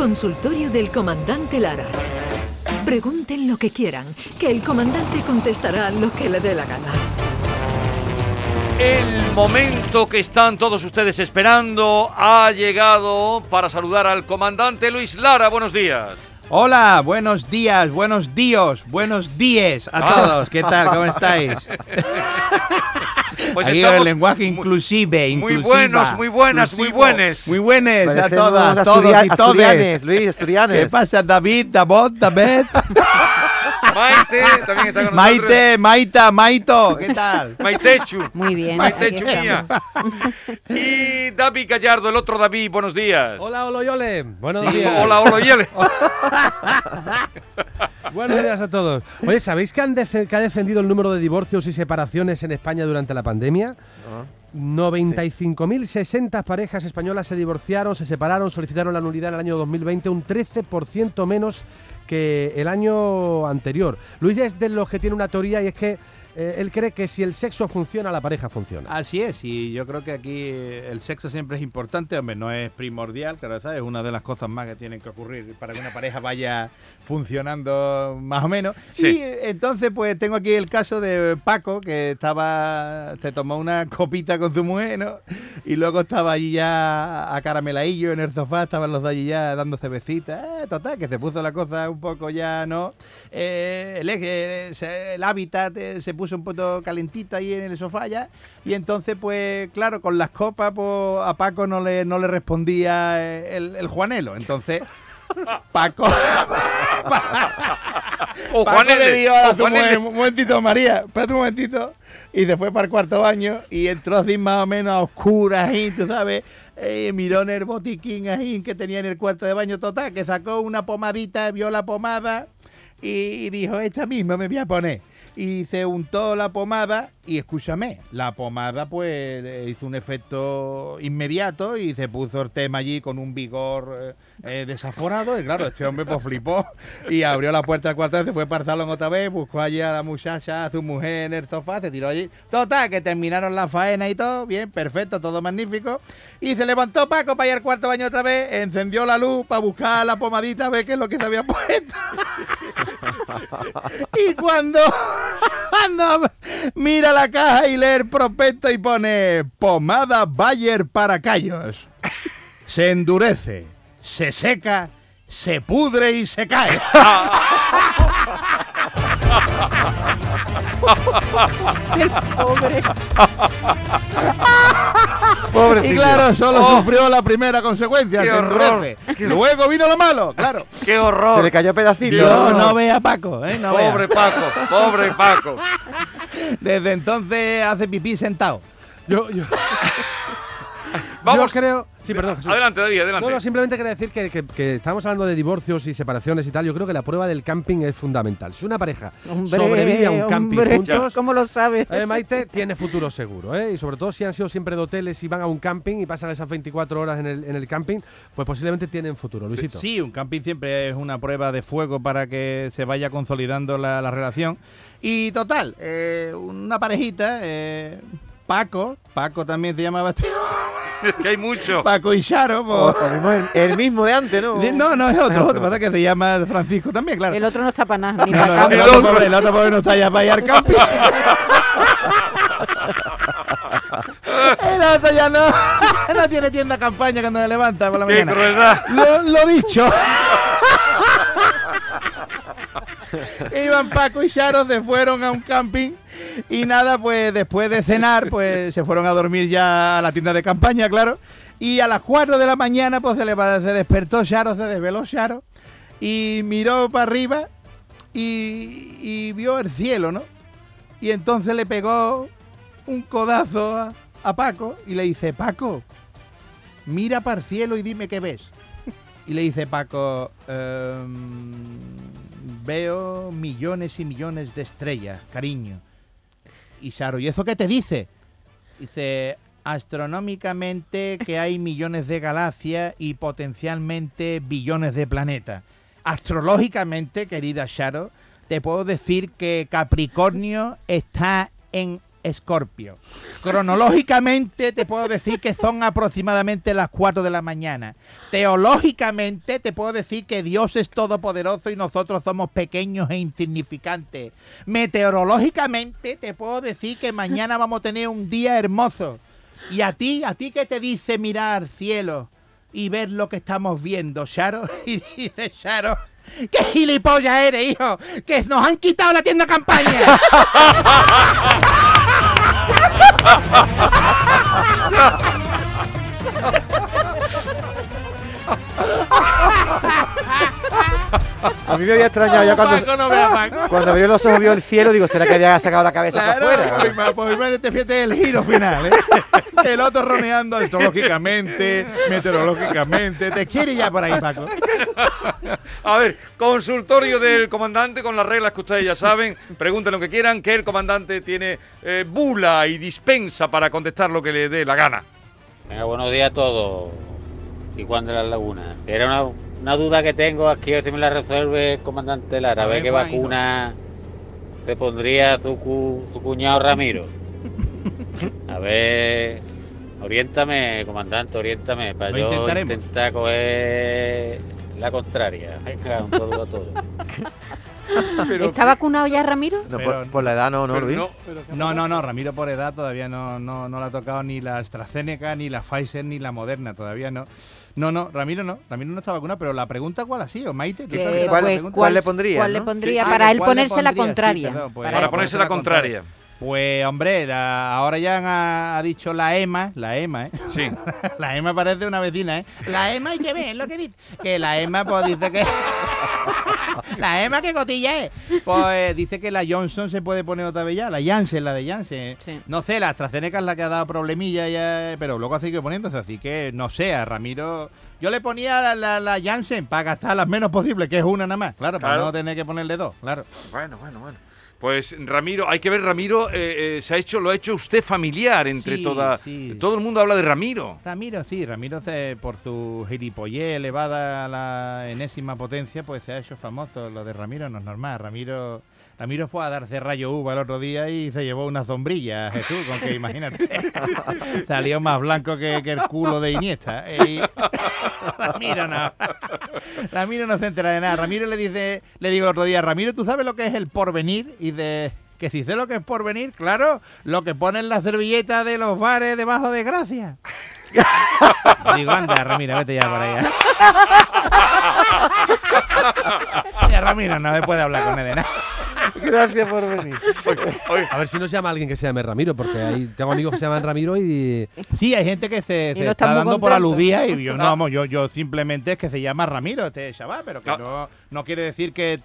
Consultorio del Comandante Lara. Pregunten lo que quieran, que el comandante contestará lo que le dé la gana. El momento que están todos ustedes esperando ha llegado para saludar al comandante Luis Lara. Buenos días. Hola, buenos días, buenos días, buenos días a Ah. todos. ¿Qué tal? ¿Cómo estáis? Pues Aquí estamos el lenguaje inclusive, muy inclusiva, buenas, muy buenas, muy buenes. Muy buenas a todas, todos asturia- y todes. Luis, asturianes. ¿Qué pasa, David, David, David? Maite también está con nosotros. Maite, Maita, Maito, ¿qué tal? Maitechu. Muy bien. Maitechu mía. Y David Gallardo, el otro David, buenos días. Hola, hola, Yole. Buenos Sí, días. hola, hola, Yele. Buenos días a todos. Oye, ¿sabéis que, han defe- que ha descendido el número de divorcios y separaciones en España durante la pandemia? 95.060 parejas españolas se divorciaron, se separaron, solicitaron la nulidad en el año 2020, un 13% menos que el año anterior. Luis es de los que tiene una teoría y es que eh, él cree que si el sexo funciona, la pareja funciona. Así es, y yo creo que aquí el sexo siempre es importante, hombre, no es primordial, claro, ¿sabes? Es una de las cosas más que tienen que ocurrir para que una pareja vaya funcionando más o menos. Sí. Y eh, entonces, pues tengo aquí el caso de Paco, que estaba, se tomó una copita con su mujer, ¿no? Y luego estaba allí ya a carameladillo en el sofá, estaban los dos allí ya dando cervecitas, eh, total, que se puso la cosa un poco ya, ¿no? Eh, el, el hábitat eh, se puso un poco calentito ahí en el sofá ya. Y entonces, pues, claro, con las copas, pues a Paco no le, no le respondía eh, el, el Juanelo. Entonces, Paco. O Paco Juan le dio a mujer, un momentito, María, espérate un momentito. Y fue para el cuarto baño y entró así más o menos a oscuras ahí, tú sabes. Eh, miró en el botiquín ahí que tenía en el cuarto de baño total, que sacó una pomadita, vio la pomada y, y dijo, esta misma me voy a poner. Y se untó la pomada y escúchame, la pomada pues hizo un efecto inmediato y se puso el tema allí con un vigor eh, eh, desaforado y claro, este hombre pues flipó y abrió la puerta del cuarto, se fue para el salón otra vez, buscó allí a la muchacha, a su mujer en el sofá, se tiró allí. Total, que terminaron la faena y todo, bien, perfecto, todo magnífico. Y se levantó Paco para ir al cuarto baño otra vez, encendió la luz para buscar la pomadita, a ver qué es lo que se había puesto. Y cuando, mira la caja y lee el prospecto y pone pomada Bayer para callos. Se endurece, se seca, se pudre y se cae. Pobre. Y Pobrecillo. claro, solo Oh. sufrió la primera consecuencia, Qué se horror. endurece. Luego vino lo malo, claro. ¡Qué Se horror! le cayó pedacito. Yo no vea a Paco, ¿eh? No vea. Pobre Paco, pobre Paco. Desde entonces hace pipí sentado. Yo, yo, Vamos. yo creo... Sí, perdón, Jesús. Adelante, David, adelante. No, no, simplemente quería decir que, que- que estamos hablando de divorcios y separaciones y tal. Yo creo que la prueba del camping es fundamental. Si una pareja Hombre, sobrevive a un camping hombre, juntos, ¿Cómo lo sabes? eh, Maite tiene futuro seguro. ¿eh? Y sobre todo si han sido siempre de hoteles y van a un camping y pasan esas 24 horas en el, en el camping, pues posiblemente tienen futuro, Luisito. Sí, un camping siempre es una prueba de fuego para que se vaya consolidando la, la relación. Y total, eh, una parejita, eh, Paco, Paco también se llamaba este Es que hay mucho. Paco y Charo. O- o mismo el, el mismo de antes, ¿no? no, no, es otro, Es otro, pasa que se llama Francisco también, claro. El otro no está para nada, ni No, para no, el, otro pobre, el otro pobre no está ya para ir al camping. el otro ya no, no tiene tienda campaña cuando se levanta por la ¡Qué mañana. crueldad! Lo, lo dicho. Iban Paco y Charo, se fueron a un camping y nada, pues después de cenar, pues se fueron a dormir ya a la tienda de campaña, claro. Y a las 4 de la mañana, pues se, le, se despertó Charo, se desveló Charo y miró para arriba y, y vio el cielo, ¿no? Y entonces le pegó un codazo a, a Paco y le dice, Paco, mira para el cielo y dime qué ves. Y le dice Paco, "Em, veo millones y millones de estrellas, cariño. Y Saro, ¿y eso qué te dice? Dice, astronómicamente que hay millones de galaxias y potencialmente billones de planetas. Astrológicamente, querida Sharo, te puedo decir que Capricornio está en Escorpio. Cronológicamente te puedo decir que son aproximadamente las 4 de la mañana. Teológicamente te puedo decir que Dios es todopoderoso y nosotros somos pequeños e insignificantes. Meteorológicamente te puedo decir que mañana vamos a tener un día hermoso. Y a ti, a ti que te dice mirar cielo y ver lo que estamos viendo, Sharo, y dice Sharo, ¡qué gilipollas eres, hijo! ¡Que nos han quitado la tienda campaña! 야! A mí me había extrañado ya cuando, no cuando abrió los ojos vio el cielo, digo, ¿será que había sacado la cabeza Claro, para afuera? pues, pues, te fíjate el giro final, ¿eh? El otro roneando astrológicamente, meteorológicamente. Te quiere ya por ahí, Paco. A ver, consultorio del comandante con las reglas que ustedes ya saben. Pregunten lo que quieran, que el comandante tiene eh, bula y dispensa para contestar lo que le dé la gana. Venga, buenos días a todos. Y Juan de las Lagunas. Era una, una duda que tengo aquí, a ver si me la resuelve el comandante Lara. A ver qué vacuna se pondría su, cu- su cuñado Ramiro. A ver, oriéntame, comandante, oriéntame, para yo intentar coger la contraria. Un saludo a todos. ¿Está vacunado ya Ramiro? No, Pero- por, por la edad no, no, Luis. no, No, no, no, Ramiro por edad todavía no, no, no le ha tocado ni la AstraZeneca, ni la Pfizer, ni la Moderna, todavía no. No, no, Ramiro no, Ramiro no está vacunado, pero la pregunta cuál ha sido, Maite. ¿tú te has Que- quedado ¿Cuál- pregunta? cuál le pondría, ¿Cuál no? le pondría Sí. para Ah, él ¿cuál le ponerse la? Sí, contraria? perdón, pues, Para ponerse la contraria. Pues hombre, la- ahora ya ha, ha dicho la EMA, la EMA, ¿eh? Sí. La EMA parece una vecina, ¿eh? La EMA hay que ver lo que dice. Que la EMA pues dice que... la EMA que cotilla es. Pues dice que la Johnson se puede poner otra vez ya, la Janssen, la de Janssen. Sí. No sé, la AstraZeneca es la que ha dado problemilla ya, pero luego ha seguido poniéndose, así que no sé, a Ramiro... Yo le ponía la, la, la Janssen para gastar las menos posible, que es una nada más, claro, para Claro. no tener que ponerle dos, claro. Bueno, bueno, bueno. Pues Ramiro, hay que ver, Ramiro, eh, eh, se ha hecho, lo ha hecho usted familiar entre Sí, toda. sí. Todo el mundo habla de Ramiro. Ramiro, sí, Ramiro se- por su gilipollez elevada a la enésima potencia, pues se ha hecho famoso. Lo de Ramiro no es normal. Ramiro, Ramiro fue a darse rayo uva el otro día y se llevó una sombrilla, Jesús, con que imagínate. Salió más blanco que, que el culo de Iniesta. Y Ramiro no. Ramiro no se entera de nada. Ramiro le dice, le digo el otro día, Ramiro, ¿tú sabes lo que es el porvenir? Y de que si sé lo que es porvenir, claro, lo que ponen la servilleta de los bares debajo de gracia. Digo, anda, Ramiro, vete ya por ya, Ramiro, no se puede hablar con él de nada. Gracias por venir. A ver si nos llama alguien que se llame Ramiro, porque ahí tengo amigos que se llaman Ramiro y. Sí, hay gente que se, Y se no está dando por aludida y yo no, vamos, yo, yo simplemente es que se llama Ramiro este chaval, pero que No. no, no quiere decir que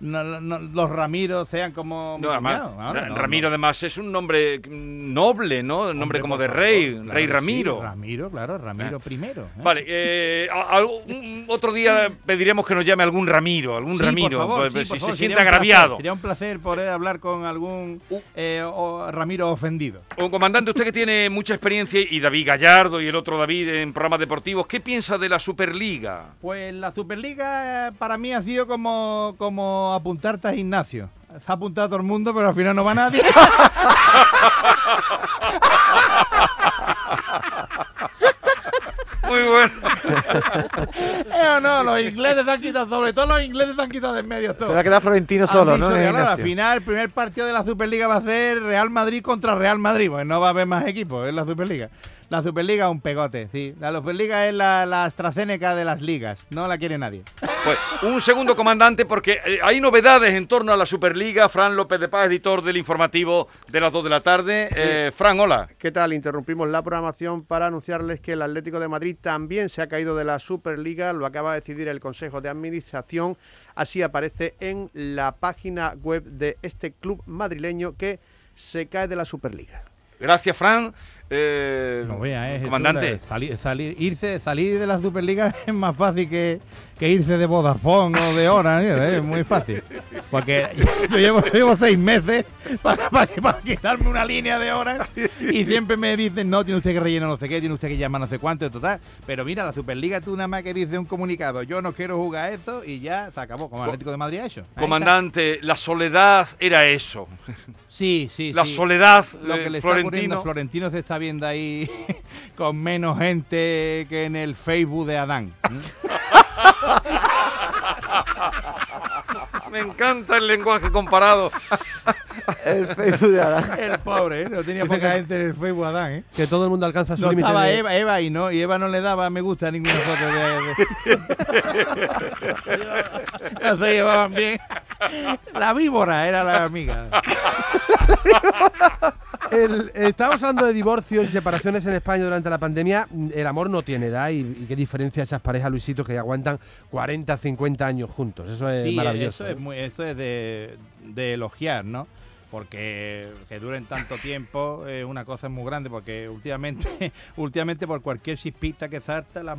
todos los Ramiros sean como... No, además. Ahora, no, Ramiro, no. además, es un nombre noble, ¿no? Un nombre Hombre, como de rey, claro rey sí, Ramiro. Ramiro, claro, Ramiro primero. ¿eh? Vale, eh, a- algo- un- otro día pediremos que nos llame algún Ramiro, algún Sí, Ramiro, por favor, pues, sí, si se siente placer, agraviado. sería un placer poder hablar con algún Uh. eh, o- Ramiro ofendido. Un comandante, usted que tiene mucha experiencia, y David Gallardo y el otro David en programas deportivos, ¿qué piensa de la Superliga? Pues la Superliga eh, para mí ha sido como, como apuntarte a gimnasio. Se ha apuntado todo el mundo, pero al final no va nadie. Muy bueno. Eh, no, los ingleses se han quitado, sobre todo los ingleses se han quitado de en medio todo. Se va a quedar Florentino solo, ¿no? Claro, al final, el primer partido de la Superliga va a ser Real Madrid contra Real Madrid, pues no va a haber más equipos en la Superliga. La Superliga es un pegote, sí. La Superliga es la, la AstraZeneca de las ligas, no la quiere nadie. Pues un segundo comandante, porque eh, hay novedades en torno a la Superliga. Fran López de Paz, editor del informativo de las 2 de la tarde. Eh, Fran, hola. ¿Qué tal? Interrumpimos la programación para anunciarles que el Atlético de Madrid también se ha caído de la Superliga, lo acaba de decidir el Consejo de Administración, así aparece en la página web de este club madrileño que se cae de la Superliga. Gracias, Fran. Eh, No vea, eh, comandante. eh, salir, salir, irse, salir de la Superliga es más fácil que, que irse de Vodafone o de Orange, eh, es muy fácil. Porque yo llevo, llevo seis meses para, para, para quitarme una línea de Orange y siempre me dicen, no, tiene usted que rellenar no sé qué, tiene usted que llamar no sé cuánto, total. Pero mira, la Superliga tú nada más que dices un comunicado, yo no quiero jugar esto y ya se acabó, como Atlético de Madrid ha hecho. Ahí está. Comandante, la soledad era eso. Sí, sí, La sí. soledad, lo que le está Florentino. a Florentino se está viendo ahí con menos gente que en el Facebook de Adán. Me encanta el lenguaje comparado. El Facebook de Adán. El pobre, ¿eh? No tenía Dice poca que- gente en el Facebook Adán, ¿eh? Que todo el mundo alcanza su No límite. estaba de- Eva, Eva y no, y Eva no le daba me gusta a ninguna foto de... de- no se llevaban bien. La víbora era la amiga. El- estamos hablando de divorcios y separaciones en España durante la pandemia. El amor no tiene edad y, y qué diferencia esas parejas, Luisito, que aguantan 40, 50 años juntos. Eso es Sí, maravilloso. eso ¿eh? Es, muy, eso es de, de elogiar, ¿no? Porque que duren tanto tiempo es una cosa muy grande, porque últimamente, últimamente por cualquier chispita que salta, las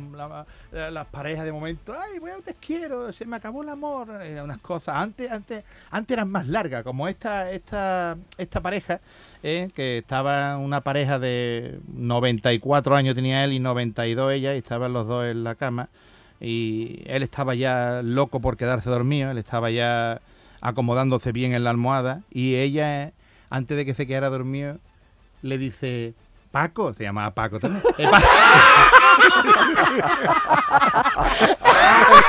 la- parejas de momento, ay, bueno, te quiero, se me acabó el amor, eh, unas cosas. Antes, antes, antes eran más largas, como esta, esta, esta pareja, eh, que estaba una pareja de 94 años tenía él y 92 ella, y estaban los dos en la cama y él estaba ya loco por quedarse dormido, él estaba ya acomodándose bien en la almohada y ella, antes de que se quedara dormido, le dice, Paco, se llamaba Paco también. "Eh, Pa-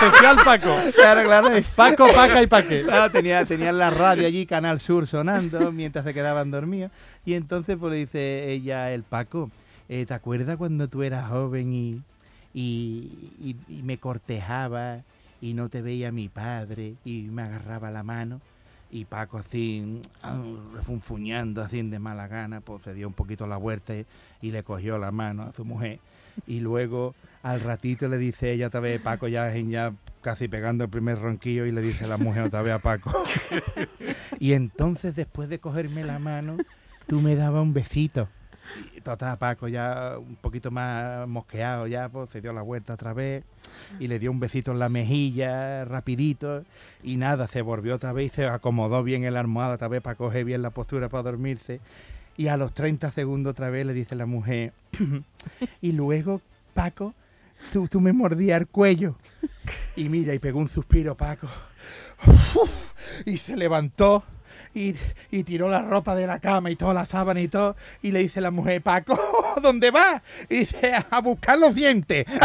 Especial Paco. claro, claro. Paco, Paca y Paque. Claro, tenía, tenía la radio allí, Canal Sur, sonando mientras se quedaban dormidos. Y entonces pues le dice ella, el Paco, eh, ¿te acuerdas cuando tú eras joven y, y, y- y me cortejaba y no te veía mi padre y me agarraba la mano? Y Paco así, refunfuñando así de mala gana, pues se dio un poquito la vuelta y, y le cogió la mano a su mujer. Y luego al ratito le dice ella otra vez, Paco ya, ya casi pegando el primer ronquillo y le dice la mujer otra vez a Paco. y entonces después de cogerme la mano, tú me dabas un besito. Y total, Paco ya un poquito más mosqueado ya, pues se dio la vuelta otra vez y le dio un besito en la mejilla, rapidito, y nada, se volvió otra vez y se acomodó bien en la almohada otra vez para coger bien la postura para dormirse. Y a los 30 segundos otra vez le dice la mujer, y luego, Paco, tú, tú me mordías el cuello. Y mira, y pegó un suspiro, Paco. y se levantó y, y tiró la ropa de la cama y toda la sábana y todo. Y le dice la mujer, Paco, ¿dónde vas? Y dice, a buscar los dientes.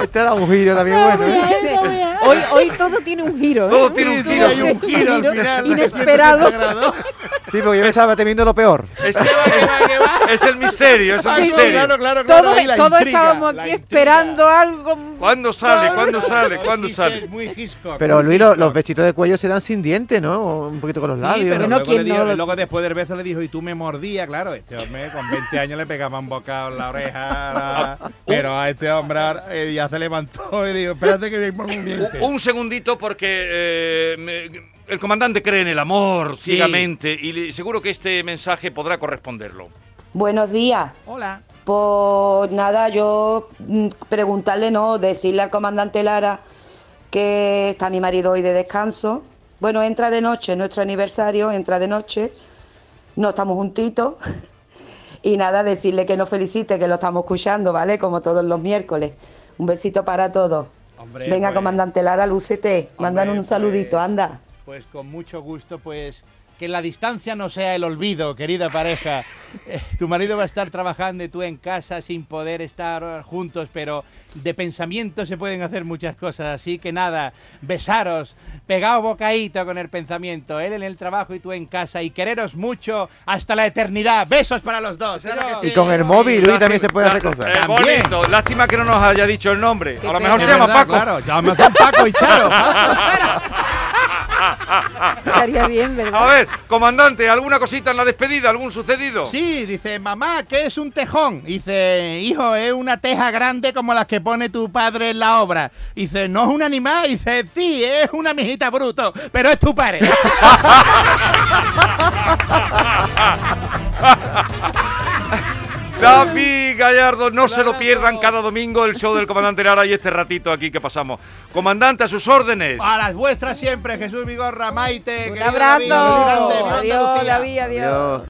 Este da un giro también bueno. ¿eh? Hoy, hoy todo tiene un giro. ¿eh? Todo tiene un giro. hay un giro al final. Inesperado. Sí, porque yo me estaba temiendo lo peor. Es, es el misterio, es el Sí, sí, misterio. Claro, claro, claro. Todos, intriga, estábamos aquí esperando algo. ¿Cuándo sale? ¿Cuándo sale? ¿Cuándo sale? es muy Hitchcock, Pero Luis, lo- Hitchcock. los besitos de cuello se dan sin dientes, ¿no? Un poquito con los Sí, labios. pero luego, ¿quién le dijo- no luego después del beso le dijo, y tú me mordías, claro, este hombre con 20 años le pegaba un bocado en la oreja, la- pero a este hombre eh, ya se levantó y dijo, espérate que me pongo un diente. Un segundito porque eh, me- el comandante cree en el amor Sí. ciegamente y seguro que este mensaje podrá corresponderlo. Buenos días. Hola. Pues nada, yo mm, preguntarle, no, decirle al comandante Lara que está mi marido hoy de descanso. Bueno, entra de noche, nuestro aniversario, entra de noche. No estamos juntitos. Y nada, decirle que nos felicite, que lo estamos escuchando, ¿vale? Como todos los miércoles. Un besito para todos. Hombre, Venga, pues- comandante Lara, lúcete. Mandan un pues- saludito, anda. Pues con mucho gusto, pues que la distancia no sea el olvido, querida pareja. Eh, tu marido va a estar trabajando y tú en casa sin poder estar juntos, pero de pensamiento se pueden hacer muchas cosas. Así que nada, besaros, pegaos bocadito con el pensamiento. Él en el trabajo y tú en casa y quereros mucho hasta la eternidad. Besos para los dos. claro Y con el móvil, Luis, también se puede hacer cosas. eh, bonito. Lástima que no nos haya dicho el nombre. A lo mejor pena. se llama Paco. Claro, llámame Paco y Charo. Paco Charo. Estaría bien, ¿verdad? A ver, comandante, ¿alguna cosita en la despedida? ¿Algún sucedido? Sí, dice, mamá, ¿qué es un tejón? Dice, hijo, es una teja grande como las que pone tu padre en la obra. Dice, no es un animal. Dice, sí, es una mijita bruto, pero es tu padre. David Gallardo, no se lo pierdan cada domingo el show del comandante Lara y este ratito aquí que pasamos. Comandante, a sus órdenes. A las vuestras siempre, Jesús Vigorra, Maite, Un abrazo. David, grande, Adiós, Andalucía. David, adiós.